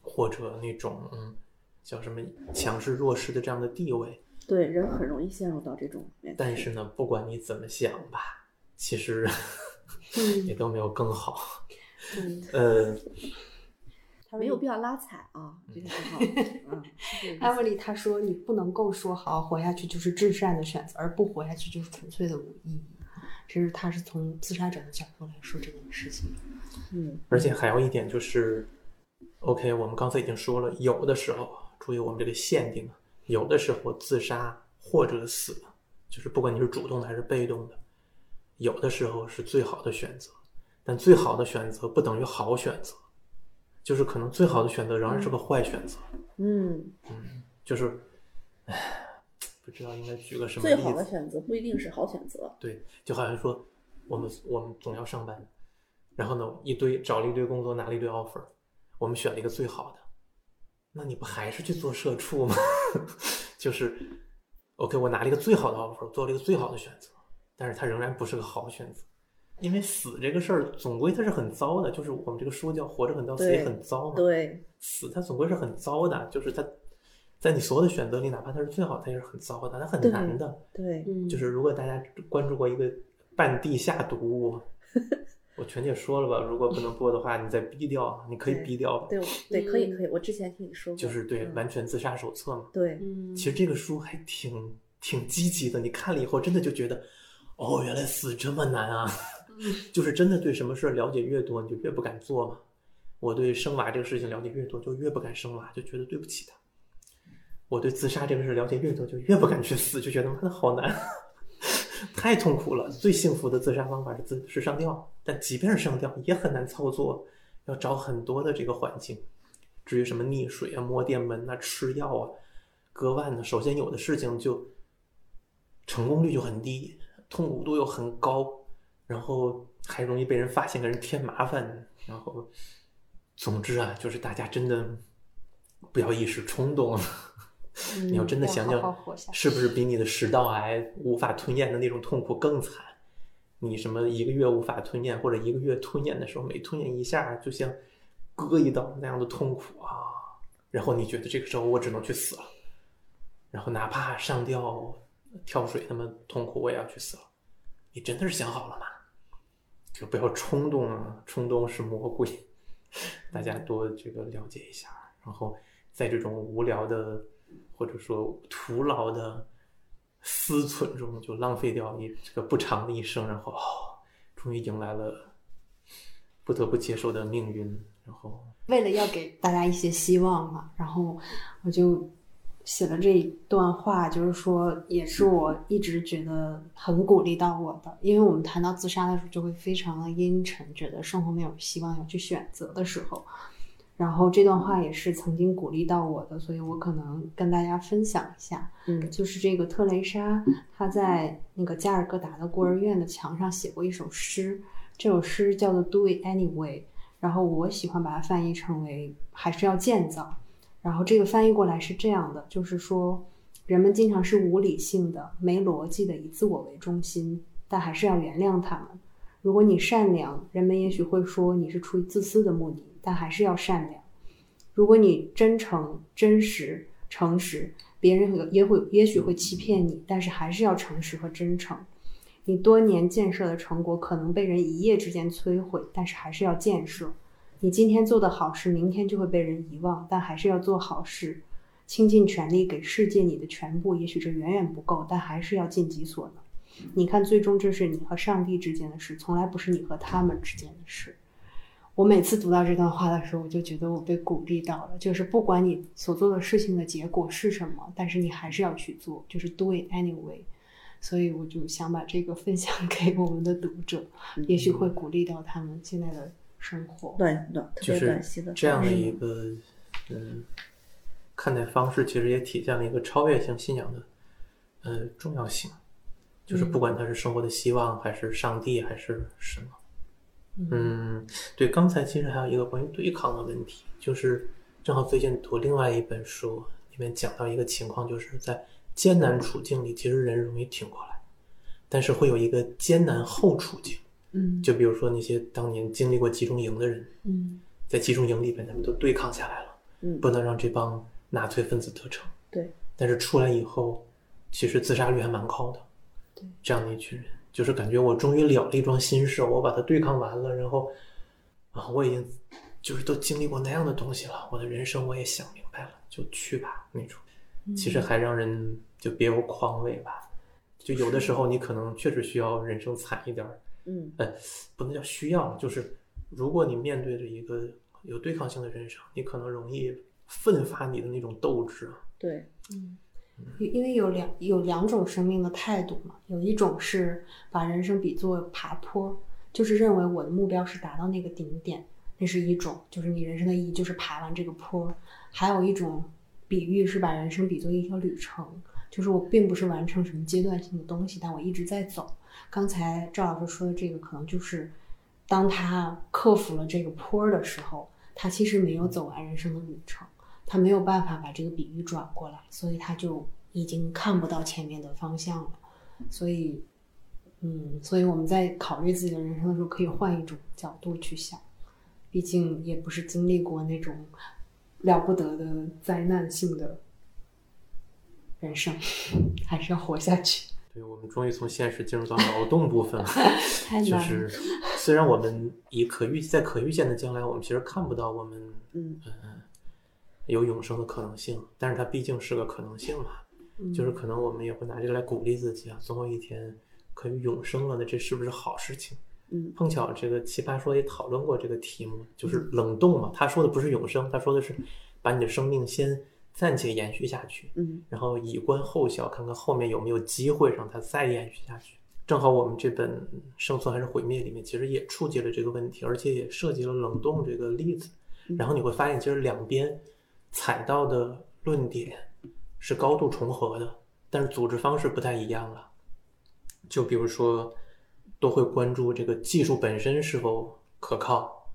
或者那种嗯叫什么强势弱势的这样的地位，对人很容易陷入到这种。但是呢，不管你怎么想吧，其实 也都没有更好。嗯，呃，没有必要拉踩啊，这个时候。嗯，艾米丽她说，你不能够说好活下去就是至善的选择，而不活下去就是纯粹的无意义。其实他是从自杀者的角度来说这件事情。嗯，而且还有一点就是，OK，我们刚才已经说了，有的时候注意我们这个限定，有的时候自杀或者死，就是不管你是主动的还是被动的，有的时候是最好的选择。但最好的选择不等于好选择，就是可能最好的选择仍然是个坏选择。嗯嗯，就是，唉，不知道应该举个什么最好的选择不一定是好选择。对，就好像说我们我们总要上班，然后呢一堆找了一堆工作，拿了一堆 offer，我们选了一个最好的，那你不还是去做社畜吗？就是，OK，我拿了一个最好的 offer，做了一个最好的选择，但是它仍然不是个好选择。因为死这个事儿总归它是很糟的，就是我们这个书叫活着很糟，死也很糟嘛。对，死它总归是很糟的，就是它在你所有的选择里，哪怕它是最好，它也是很糟的，它很难的。对，嗯，就是如果大家关注过一个半地下毒物，我全姐说了吧，如果不能播的话，你再逼掉，你可以对逼掉，对，可以嗯可以，我之前听你说过，就是对嗯完全自杀手册嘛。对，嗯，其实这个书还挺挺积极的，你看了以后真的就觉得，哦，原来死这么难啊！就是真的对什么事儿了解越多，你就越不敢做嘛。我对生娃这个事情了解越多，就越不敢生娃，就觉得对不起他。我对自杀这个事了解越多，就越不敢去死，就觉得妈的好难，太痛苦了。最幸福的自杀方法是自是上吊，但即便是上吊也很难操作，要找很多的这个环境。至于什么溺水啊、摸电门啊、吃药啊、割腕呢，首先有的事情就成功率就很低，痛苦度又很高，然后还容易被人发现，给人添麻烦。然后，总之啊，就是大家真的不要一时冲动。你要真的想想是不是比你的食道癌无法吞咽的那种痛苦更惨？你什么一个月无法吞咽，或者一个月吞咽的时候每吞咽一下就像割一刀那样的痛苦啊！然后你觉得这个时候我只能去死了，然后哪怕上吊、跳水那么痛苦，我也要去死了。你真的是想好了吗？就不要冲动啊！冲动是魔鬼，大家多这个了解一下。然后在这种无聊的或者说徒劳的思忖中，就浪费掉一这个不长的一生，然后，终于迎来了不得不接受的命运。然后为了要给大家一些希望嘛，然后我就写了这一段话，就是说，也是我一直觉得很鼓励到我的，因为我们谈到自杀的时候，就会非常的阴沉，觉得生活没有希望，要去选择的时候。然后这段话也是曾经鼓励到我的，所以我可能跟大家分享一下。嗯就是这个特蕾莎，她在那个加尔各答的孤儿院的墙上写过一首诗，这首诗叫做《Do It Anyway》，然后我喜欢把它翻译成为“还是要建造”。然后这个翻译过来是这样的，就是说，人们经常是无理性的、没逻辑的，以自我为中心，但还是要原谅他们。如果你善良，人们也许会说你是出于自私的目的，但还是要善良。如果你真诚、真实、诚实，别人也会也许会欺骗你，但是还是要诚实和真诚。你多年建设的成果可能被人一夜之间摧毁，但是还是要建设。你今天做的好事，明天就会被人遗忘，但还是要做好事，倾尽全力给世界你的全部。也许这远远不够，但还是要尽己所能。你看，最终这是你和上帝之间的事，从来不是你和他们之间的事。我每次读到这段话的时候，我就觉得我被鼓励到了，就是不管你所做的事情的结果是什么，但是你还是要去做，就是 do it anyway。所以我就想把这个分享 给我们的读者，也许会鼓励到他们现在的生活。短短特别就是短期的这样的一个嗯看待方式，其实也体现了一个超越性信仰的呃重要性。就是不管它是生活的希望，还是上帝，还是什么，嗯，对。刚才其实还有一个关于对抗的问题，就是正好最近读另外一本书，里面讲到一个情况，就是在艰难处境里，其实人容易挺过来，但是会有一个艰难后处境。嗯就比如说那些当年经历过集中营的人，嗯在集中营里边，他们都对抗下来了，嗯不能让这帮纳粹分子得逞。对，但是出来以后，其实自杀率还蛮高的。对，这样的一群人，就是感觉我终于了了一桩心事，我把它对抗完了，然后啊，我已经就是都经历过那样的东西了，我的人生我也想明白了，就去吧那种。其实还让人就别有宽慰吧。就有的时候你可能确实需要人生惨一点儿，嗯呃，不能叫需要，就是如果你面对着一个有对抗性的人生，你可能容易奋发你的那种斗志。对嗯因为有两有两种生命的态度嘛，有一种是把人生比作爬坡，就是认为我的目标是达到那个顶点，那是一种，就是你人生的意义就是爬完这个坡；还有一种比喻是把人生比作一条旅程，就是我并不是完成什么阶段性的东西，但我一直在走。刚才赵老师说的这个，可能就是当他克服了这个坡的时候，他其实没有走完人生的旅程。他没有办法把这个比喻转过来，所以他就已经看不到前面的方向了。所以，嗯，所以我们在考虑自己的人生的时候，可以换一种角度去想，毕竟也不是经历过那种了不得的灾难性的人生，还是要活下去。对，我们终于从现实进入到劳动部分了。就是虽然我们以可预在可预见的将来，我们其实看不到我们嗯嗯有永生的可能性，但是它毕竟是个可能性嘛。嗯就是可能我们也会拿这个来鼓励自己啊，总有一天可以永生了，那这是不是好事情？嗯碰巧这个奇葩说也讨论过这个题目，就是冷冻嘛。他说的不是永生，他说的是把你的生命先暂且延续下去，嗯然后以观后效，看看后面有没有机会让它再延续下去。正好我们这本《生存还是毁灭》里面其实也触及了这个问题，而且也涉及了冷冻这个例子。然后你会发现，其实两边踩到的论点是高度重合的，但是组织方式不太一样了。就比如说，都会关注这个技术本身是否可靠。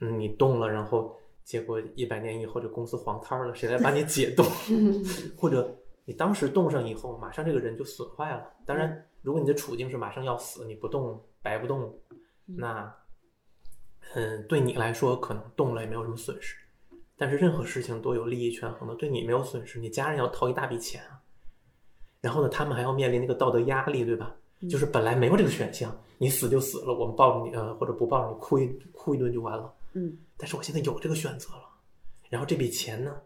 嗯，你动了，然后结果一百年以后这公司黄摊儿了，谁来把你解冻？或者你当时冻上以后，马上这个人就损坏了。当然，如果你的处境是马上要死，你不动白不动，那嗯，对你来说可能动了也没有什么损失。但是任何事情都有利益权衡的，对你没有损失，你家人要掏一大笔钱啊。然后呢，他们还要面临那个道德压力，对吧？就是本来没有这个选项，你死就死了，我们抱着你呃，或者不抱着你哭一哭一顿就完了。嗯但是我现在有这个选择了，然后这笔钱呢，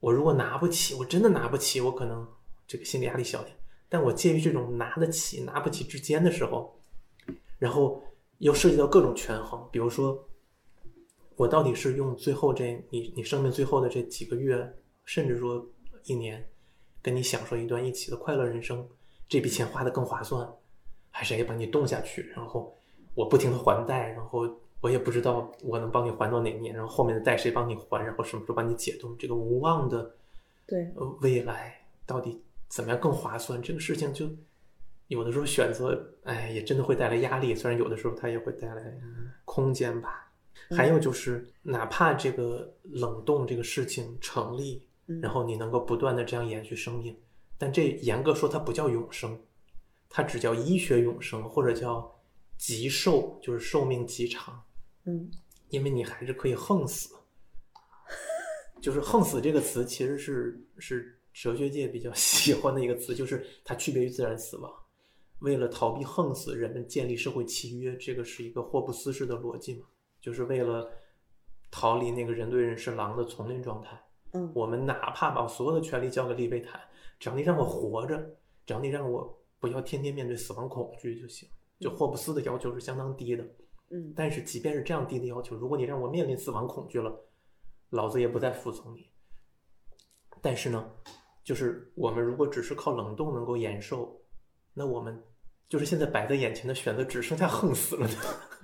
我如果拿不起，我真的拿不起，我可能这个心理压力小点。但我介于这种拿得起、拿不起之间的时候，然后又涉及到各种权衡，比如说，我到底是用最后这你你生命最后的这几个月，甚至说一年，跟你享受一段一起的快乐人生，这笔钱花的更划算，还是哎把你冻下去，然后我不停的还贷，然后我也不知道我能帮你还到哪年，然后后面的贷谁帮你还，然后什么时候帮你解冻，这个无望的对呃未来到底怎么样更划算？这个事情就有的时候选择，哎，也真的会带来压力。虽然有的时候它也会带来、嗯空间吧。还有就是，哪怕这个冷冻这个事情成立，嗯然后你能够不断的这样延续生命，但这严格说它不叫永生，它只叫医学永生，或者叫极寿，就是寿命极长。嗯因为你还是可以横死。就是“横死”这个词其实是是哲学界比较 喜欢的一个词，就是它区别于自然死亡。为了逃避横死，人们建立社会契约，这个是一个霍布斯式的逻辑嘛，就是为了逃离那个人对人是狼的丛林状态。嗯我们哪怕把所有的权利交给利贝坦，只要你让我活着，只要你让我不要天天面对死亡恐惧就行。就霍布斯的要求是相当低的，嗯但是即便是这样低的要求，如果你让我面临死亡恐惧了，老子也不再服从你。但是呢，就是我们如果只是靠冷冻能够延寿，那我们就是现在摆在眼前的选择只剩下横死了的。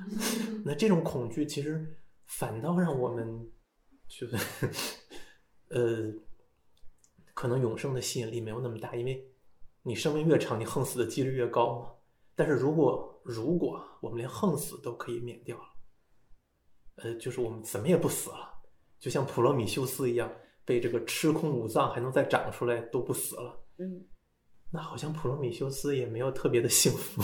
那这种恐惧其实反倒让我们就是呃，可能永生的吸引力没有那么大，因为你生命越长，你横死的几率越高嘛。但是如果如果我们连横死都可以免掉了，呃，就是我们怎么也不死了，就像普罗米修斯一样，被这个吃空五脏还能再长出来都不死了，嗯。那好像普罗米修斯也没有特别的幸福，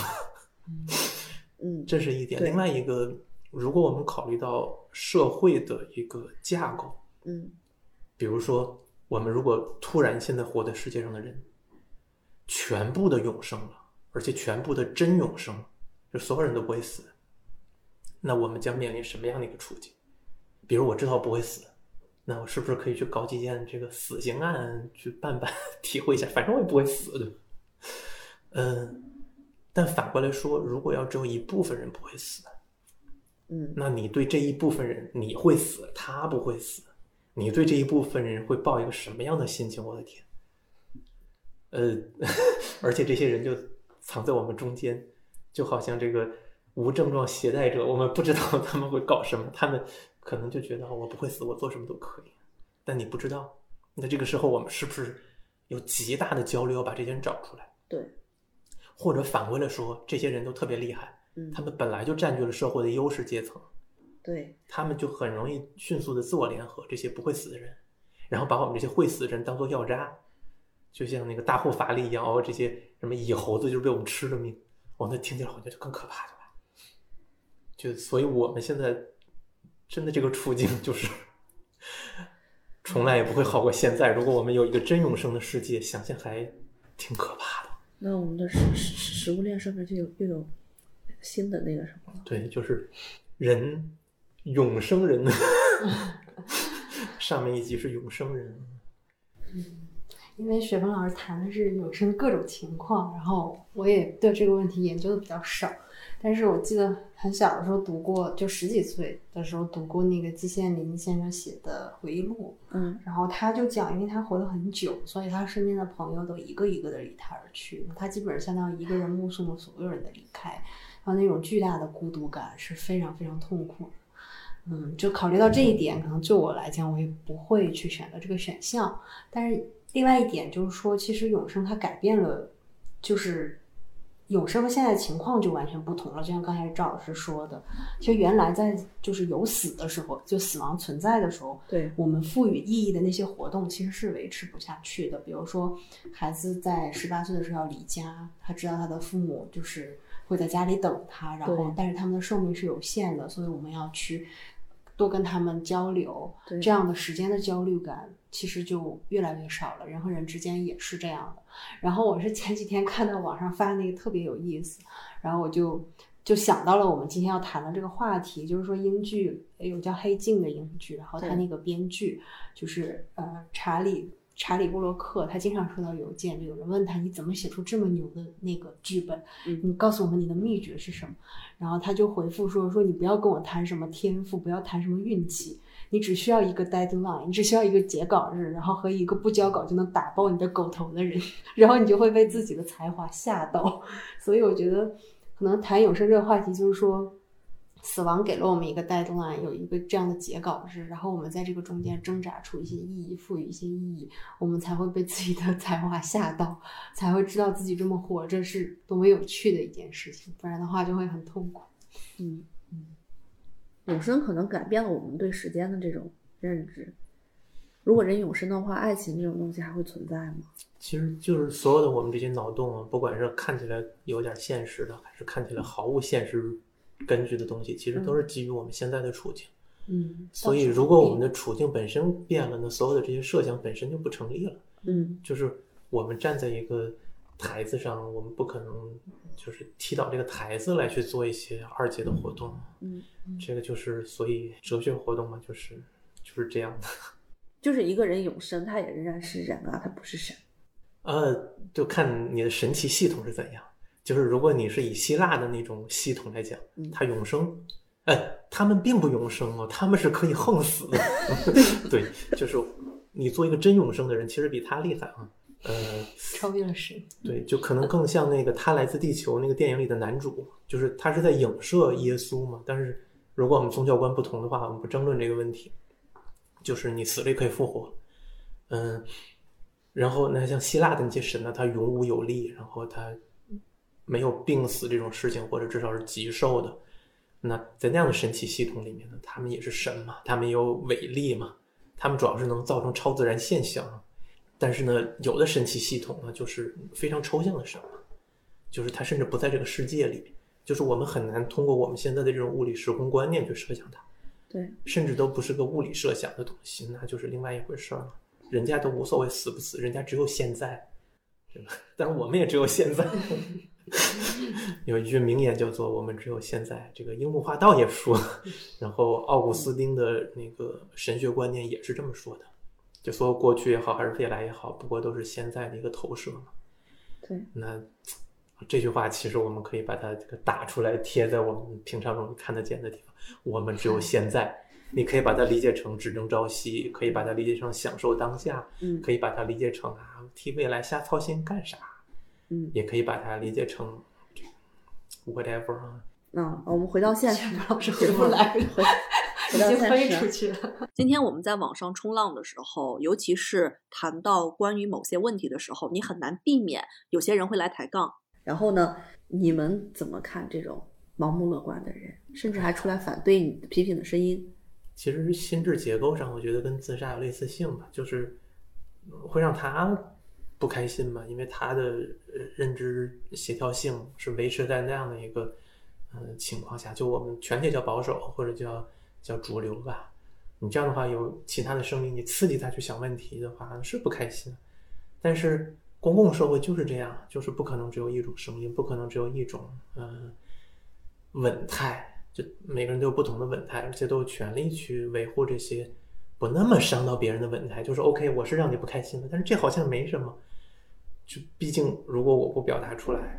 嗯。这是一点。另外一个，如果我们考虑到社会的一个架构，嗯。比如说，我们如果突然现在活在世界上的人，全部的永生了，而且全部的真永生，就所有人都不会死，那我们将面临什么样的一个处境？比如我知道不会死，那我是不是可以去搞几件这个死刑案去办办，体会一下？反正我也不会死的。嗯，但反过来说，如果要只有一部分人不会死，嗯那你对这一部分人，你会死，他不会死，你对这一部分人会抱一个什么样的心情？我的天！呃，而且这些人就藏在我们中间，就好像这个无症状携带者，我们不知道他们会搞什么，他们可能就觉得我不会死，我做什么都可以，但你不知道。那这个时候，我们是不是有极大的焦虑要把这些人找出来？对，或者反过来说，这些人都特别厉害，嗯他们本来就占据了社会的优势阶层。对，他们就很容易迅速的自我联合这些不会死的人，然后把我们这些会死的人当做药渣，就像那个大护法力一样，哦，这些什么蚁猴子就是被我们吃了命，哦，那听起来好像就更可怕，对吧？就所以我们现在真的这个处境就是，从来也不会好过现在。如果我们有一个真永生的世界，想想还挺可怕的。那我们的食食食物链上面就有又有新的那个什么了。对，就是人永生人，上面一集是永生人。因为雪峰老师谈的是有生各种情况，然后我也对这个问题研究的比较少，但是我记得很小的时候读过，就十几岁的时候读过那个季羡林先生写的回忆录，嗯然后他就讲，因为他活得很久，所以他身边的朋友都一个一个的离他而去，他基本上相当于一个人目送了所有人的离开，然后那种巨大的孤独感是非常非常痛苦的。嗯，就考虑到这一点，可能就我来讲，我也不会去选择这个选项。但是另外一点就是说，其实永生它改变了，就是永生和现在情况就完全不同了。就像刚才赵老师说的，其实原来在就是有死的时候，就死亡存在的时候，对，我们赋予意义的那些活动其实是维持不下去的。比如说，孩子在十八岁的时候要离家，他知道他的父母就是会在家里等他，然后但是他们的寿命是有限的，所以我们要去多跟他们交流，对这样的时间的焦虑感其实就越来越少了。人和人之间也是这样的。然后我是前几天看到网上发那个特别有意思，然后我就就想到了我们今天要谈的这个话题，就是说英剧有叫《黑镜》的英剧，然后他那个编剧就是呃查理查理布洛克，他经常收到邮件，就有人问他你怎么写出这么牛的那个剧本，嗯你告诉我们你的秘诀是什么？然后他就回复说说你不要跟我谈什么天赋，不要谈什么运气。你只需要一个 deadline，你只需要一个截稿日，然后和一个不交稿就能打爆你的狗头的人，然后你就会被自己的才华吓到。所以我觉得，可能谈永生这个话题，就是说，死亡给了我们一个 deadline，有一个这样的结稿日，然后我们在这个中间挣扎出一些意义，赋予一些意义，我们才会被自己的 才华吓到，才会知道自己这么活着是多么有趣的一件事情，不然的话就会很痛苦。嗯嗯，永生可能改变了我们对时间的这种认知。如果人永生的话，爱情这种东西还会存在吗？其实就是所有的我们这些脑洞啊，不管是看起来有点现实的，还是看起来毫无现实根据的东西，其实都是基于我们现在的处境。嗯，所以，如果我们的处境本身变了，那所有的这些设想本身就不成立了。嗯就是我们站在一个台子上，我们不可能就是踢倒这个台子来去做一些二阶的活动。嗯，这个就是所以哲学活动嘛，就是 就是这样的。就是一个人永生，他也仍然是人啊，他不是神。呃，就看你的神奇系统是怎样。就是如果你是以希腊的那种系统来讲，嗯它永生，哎，他们并不永生哦，他们是可以横死的。对，就是你做一个真永生的人，其实比他厉害啊。呃，超越了神。对，就可能更像那个《他来自地球》那个电影里的男主，就是他是在影射耶稣嘛。但是如果我们宗教观不同的话，我们不争论这个问题，就是你死了也可以复活，嗯，然后那像希腊的那些神呢，他勇武有力，然后他没有病死这种事情，或者至少是极寿的。那在那样的神奇系统里面呢，他们也是神嘛，他们也有伟力嘛，他们主要是能造成超自然现象。但是呢，有的神奇系统呢，就是非常抽象的神嘛，就是它甚至不在这个世界里面，就是我们很难通过我们现在的这种物理时空观念去设想它，对，甚至都不是个物理设想的东西，那就是另外一回事儿了。人家都无所谓死不死，人家只有现在，对吧？但是我们也只有现在。有一句名言叫做“我们只有现在”，这个樱木花道也说，然后奥古斯丁的那个神学观念也是这么说的，就所有过去也好，还是未来也好，不过都是现在的一个投射嘛。对，那这句话其实我们可以把它这个打出来，贴在我们平常容易看得见的地方。我们只有现在，你可以把它理解成只争朝夕，可以把它理解成享受当下，嗯可以把它理解成啊替未来瞎操心干啥，嗯，也可以把它理解成这个 whatever 啊。嗯我们回到现实，老师 回不来了，回已经飞。出去了。今天我们在网上冲浪的时候，尤其是谈到关于某些问题的时候，你很难避免有些人会来抬杠。然后呢，你们怎么看这种盲目乐观的人，甚至还出来反对你的批评的声音？其实心智结构上，我觉得跟自杀有类似性吧，就是会让他不开心嘛，因为他的认知协调性是维持在那样的一个呃情况下，就我们全体叫保守或者叫叫主流吧。你这样的话，有其他的声音，你刺激他去想问题的话，是不开心。但是公共社会就是这样，就是不可能只有一种声音，不可能只有一种嗯、稳态。就每个人都有不同的稳态，而且都有权利去维护这些不那么伤到别人的稳态。就是 OK，我是让你不开心的，但是这好像没什么。就毕竟，如果我不表达出来，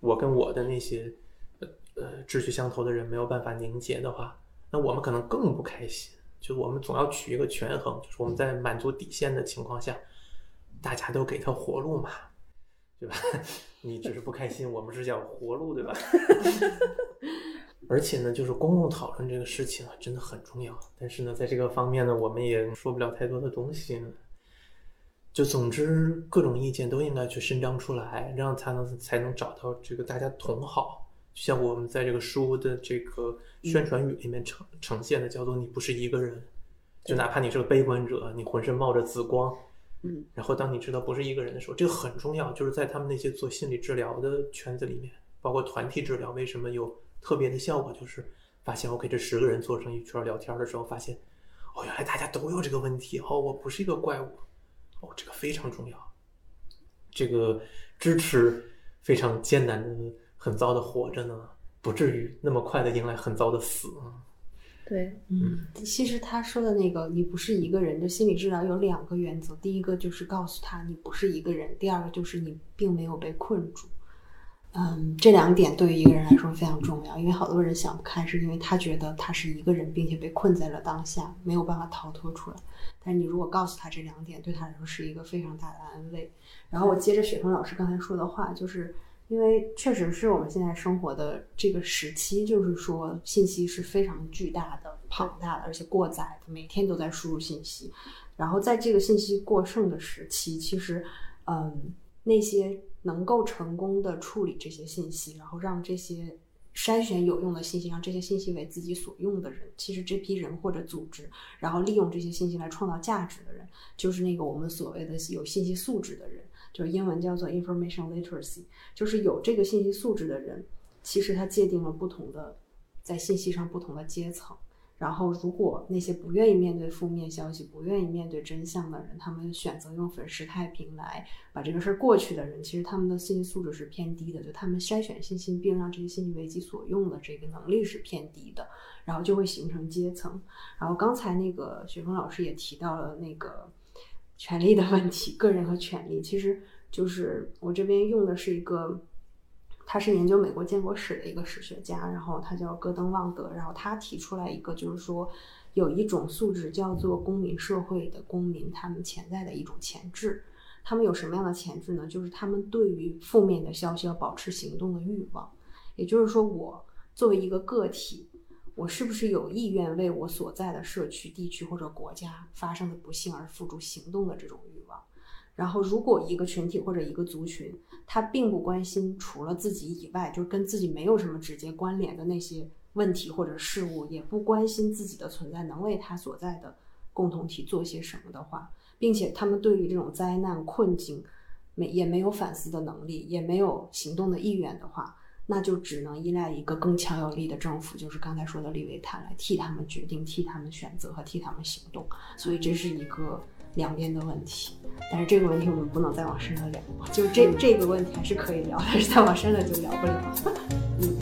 我跟我的那些呃呃志趣相投的人没有办法凝结的话，那我们可能更不开心。就我们总要取一个权衡，就是我们在满足底线的情况下，大家都给他活路嘛，对吧？你只是不开心，我们是讲活路，对吧？而且呢，就是公共讨论这个事情啊，真的很重要。但是呢，在这个方面呢，我们也说不了太多的东西。就总之，各种意见都应该去伸张出来，这样才能才能找到这个大家同好。就像我们在这个书的这个宣传语里面呈呈现的，叫做“你不是一个人”，就哪怕你是个悲观者，你浑身冒着紫光，嗯，然后当你知道不是一个人的时候，这个很重要。就是在他们那些做心理治疗的圈子里面，包括团体治疗，为什么有特别的效果？就是发现 OK，这十个人坐成一圈聊天的时候，发现哦，原来大家都有这个问题，哦，我不是一个怪物，哦，这个非常重要。这个支持非常艰难的、很糟的活着呢，不至于那么快的迎来很糟的死啊。对，嗯，其实他说的那个“你不是一个人”的心理治疗有两个原则，第一个就是告诉他你不是一个人，第二个就是你并没有被困住。嗯，这两点对于一个人来说非常重要，因为好多人想不开，是因为他觉得他是一个人，并且被困在了当下，没有办法逃脱出来。但你如果告诉他这两点，对他来说是一个非常大的安慰。然后我接着雪峰老师刚才说的话，就是因为确实是我们现在生活的这个时期，就是说信息是非常巨大的、庞大的，而且过载的，每天都在输入信息。然后在这个信息过剩的时期，其实，嗯，那些能够成功的处理这些信息，然后让这些筛选有用的信息，让这些信息为自己所用的人，其实这批人或者组织，然后利用这些信息来创造价值的人，就是那个我们所谓的有信息素质的人，就是英文叫做 information literacy，就是有这个信息素质的人，其实他界定了不同的在信息上不同的阶层。然后，如果那些不愿意面对负面消息、不愿意面对真相的人，他们选择用粉饰太平来把这个事儿过去的人，其实他们的信息素质是偏低的，就他们筛选信息并让这些信息为己所用的这个能力是偏低的，然后就会形成阶层。然后刚才那个雪峰老师也提到了那个权利的问题，个人和权利，其实就是我这边用的是一个。他是研究美国建国史的一个史学家，然后他叫戈登旺德，然后他提出来一个，就是说有一种素质叫做公民社会的公民，他们潜在的一种潜质。他们有什么样的潜质呢？就是他们对于负面的消息要保持行动的欲望。也就是说，我作为一个个体，我是不是有意愿为我所在的社区、地区或者国家发生的不幸而付诸行动的这种欲望？然后，如果一个群体或者一个族群，他并不关心除了自己以外，就跟自己没有什么直接关联的那些问题或者事物，也不关心自己的存在能为他所在的共同体做些什么的话，并且他们对于这种灾难困境没也没有反思的能力，也没有行动的意愿的话，那就只能依赖一个更强有力的政府，就是刚才说的利维坦来替他们决定、替他们选择和替他们行动。所以这是一个。两边的问题，但是这个问题我们不能再往深了聊，就这这个问题还是可以聊，但是再往深了就聊不了。